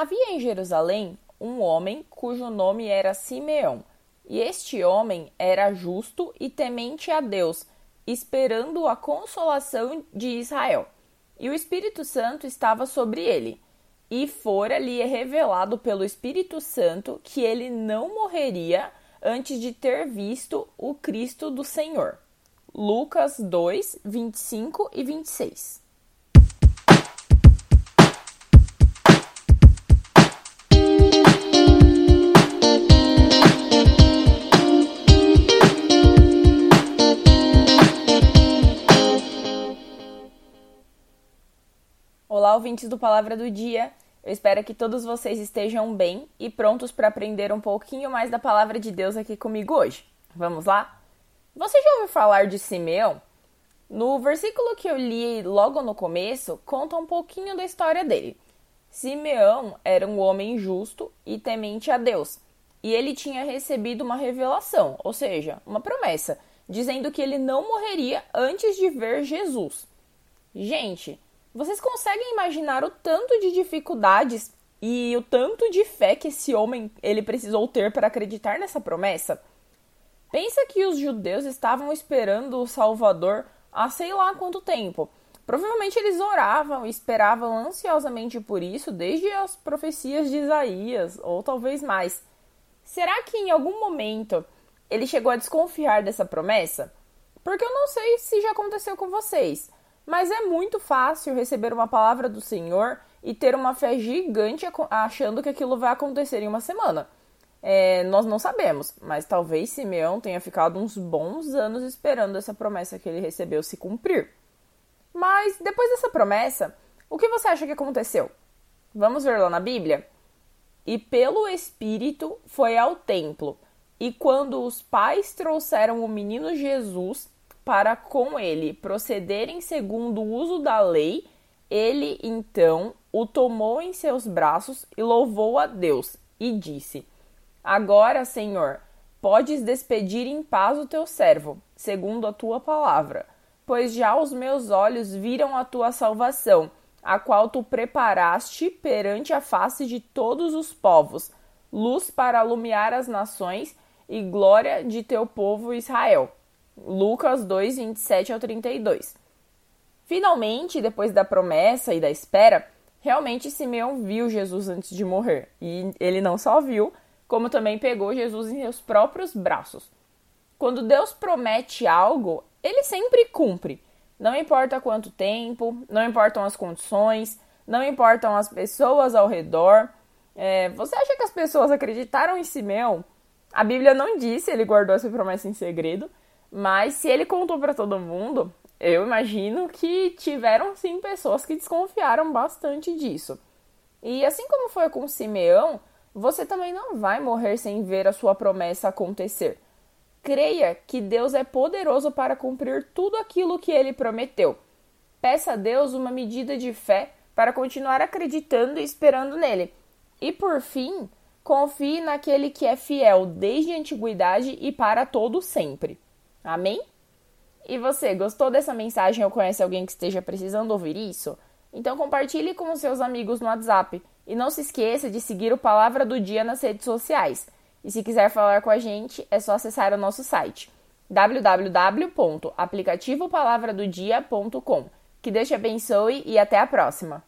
Havia em Jerusalém um homem cujo nome era Simeão, e este homem era justo e temente a Deus, esperando a consolação de Israel. E o Espírito Santo estava sobre ele. E fora-lhe revelado pelo Espírito Santo que ele não morreria antes de ter visto o Cristo do Senhor. Lucas 2, 25 e 26. Olá, ouvintes do Palavra do Dia. Eu espero que todos vocês estejam bem e prontos para aprender um pouquinho mais da palavra de Deus aqui comigo hoje. Vamos lá? Você já ouviu falar de Simeão? No versículo que eu li logo no começo, conta um pouquinho da história dele. Simeão era um homem justo e temente a Deus, e ele tinha recebido uma revelação, ou seja, uma promessa, dizendo que ele não morreria antes de ver Jesus. Gente, vocês conseguem imaginar o tanto de dificuldades e o tanto de fé que esse homem ele precisou ter para acreditar nessa promessa? Pensa que os judeus estavam esperando o Salvador há sei lá quanto tempo. Provavelmente eles oravam e esperavam ansiosamente por isso desde as profecias de Isaías, ou talvez mais. Será que em algum momento ele chegou a desconfiar dessa promessa? Porque eu não sei se já aconteceu com vocês, mas é muito fácil receber uma palavra do Senhor e ter uma fé gigante achando que aquilo vai acontecer em uma semana. É, nós não sabemos, mas talvez Simeão tenha ficado uns bons anos esperando essa promessa que ele recebeu se cumprir. Mas depois dessa promessa, o que você acha que aconteceu? Vamos ver lá na Bíblia? E pelo Espírito foi ao templo, e quando os pais trouxeram o menino Jesus, para com ele procederem segundo o uso da lei, ele então o tomou em seus braços e louvou a Deus, e disse: Agora, Senhor, podes despedir em paz o teu servo, segundo a tua palavra, pois já os meus olhos viram a tua salvação, a qual tu preparaste perante a face de todos os povos, luz para alumiar as nações e glória de teu povo Israel. Lucas 2, 27 ao 32. Finalmente, depois da promessa e da espera, realmente Simeão viu Jesus antes de morrer. E ele não só viu, como também pegou Jesus em seus próprios braços. Quando Deus promete algo, ele sempre cumpre. Não importa quanto tempo, não importam as condições, não importam as pessoas ao redor. É, você acha que as pessoas acreditaram em Simeão? A Bíblia não disse, ele guardou essa promessa em segredo, mas se ele contou para todo mundo, eu imagino que tiveram sim pessoas que desconfiaram bastante disso. E assim como foi com Simeão, você também não vai morrer sem ver a sua promessa acontecer. Creia que Deus é poderoso para cumprir tudo aquilo que ele prometeu. Peça a Deus uma medida de fé para continuar acreditando e esperando nele. E por fim, confie naquele que é fiel desde a antiguidade e para todo sempre. Amém? E você, gostou dessa mensagem ou conhece alguém que esteja precisando ouvir isso? Então compartilhe com seus amigos no WhatsApp e não se esqueça de seguir o Palavra do Dia nas redes sociais. E se quiser falar com a gente, é só acessar o nosso site www.aplicativopalavradodia.com. Que Deus te abençoe e até a próxima!